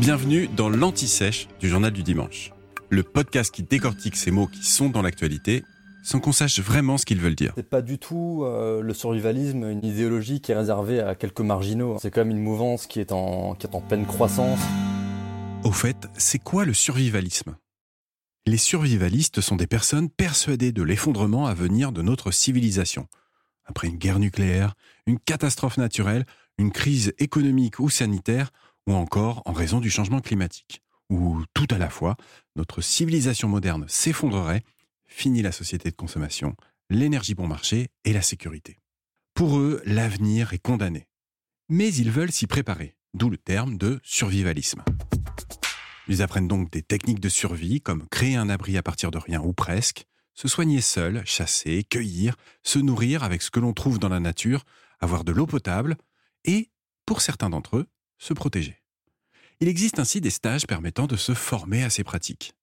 Bienvenue dans l'Anti-Sèche du Journal du Dimanche, le podcast qui décortique ces mots qui sont dans l'actualité sans qu'on sache vraiment ce qu'ils veulent dire. C'est pas du tout euh, le survivalisme, une idéologie qui est réservée à quelques marginaux. C'est quand même une mouvance qui est en, qui est en pleine croissance. Au fait, c'est quoi le survivalisme? Les survivalistes sont des personnes persuadées de l'effondrement à venir de notre civilisation. Après une guerre nucléaire, une catastrophe naturelle, une crise économique ou sanitaire, ou encore en raison du changement climatique, où tout à la fois, notre civilisation moderne s'effondrerait, fini la société de consommation, l'énergie bon marché et la sécurité. Pour eux, l'avenir est condamné. Mais ils veulent s'y préparer, d'où le terme de survivalisme. Ils apprennent donc des techniques de survie comme créer un abri à partir de rien ou presque, se soigner seul, chasser, cueillir, se nourrir avec ce que l'on trouve dans la nature, avoir de l'eau potable et, pour certains d'entre eux, se protéger. Il existe ainsi des stages permettant de se former à ces pratiques.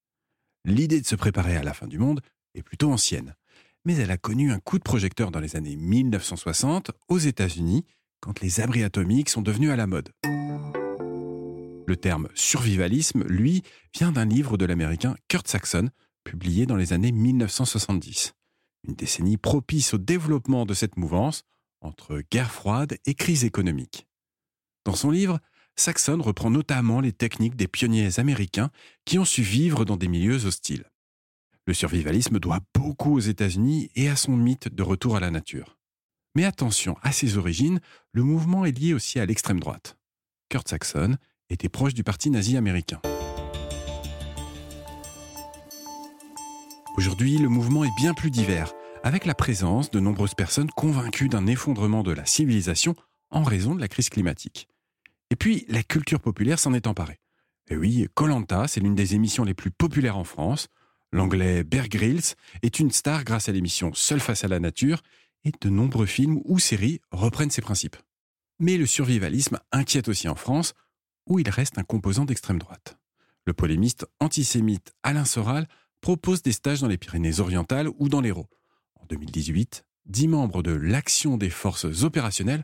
L'idée de se préparer à la fin du monde est plutôt ancienne, mais elle a connu un coup de projecteur dans les années 1960 aux États-Unis, quand les abris atomiques sont devenus à la mode. Le terme survivalisme, lui, vient d'un livre de l'américain Kurt Saxon, publié dans les années 1970. Une décennie propice au développement de cette mouvance entre guerre froide et crise économique. Dans son livre, Saxon reprend notamment les techniques des pionniers américains qui ont su vivre dans des milieux hostiles. Le survivalisme doit beaucoup aux États-Unis et à son mythe de retour à la nature. Mais attention, à ses origines, le mouvement est lié aussi à l'extrême droite. Kurt Saxon était proche du parti nazi américain. Aujourd'hui, le mouvement est bien plus divers, avec la présence de nombreuses personnes convaincues d'un effondrement de la civilisation en raison de la crise climatique. Et puis, la culture populaire s'en est emparée. Et oui, Colanta, c'est l'une des émissions les plus populaires en France. L'anglais Bear Grylls est une star grâce à l'émission Seul face à la nature, et de nombreux films ou séries reprennent ses principes. Mais le survivalisme inquiète aussi en France, où il reste un composant d'extrême droite. Le polémiste antisémite Alain Soral propose des stages dans les Pyrénées-Orientales ou dans l'Hérault. En 2018, dix membres de l'Action des forces opérationnelles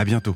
À bientôt.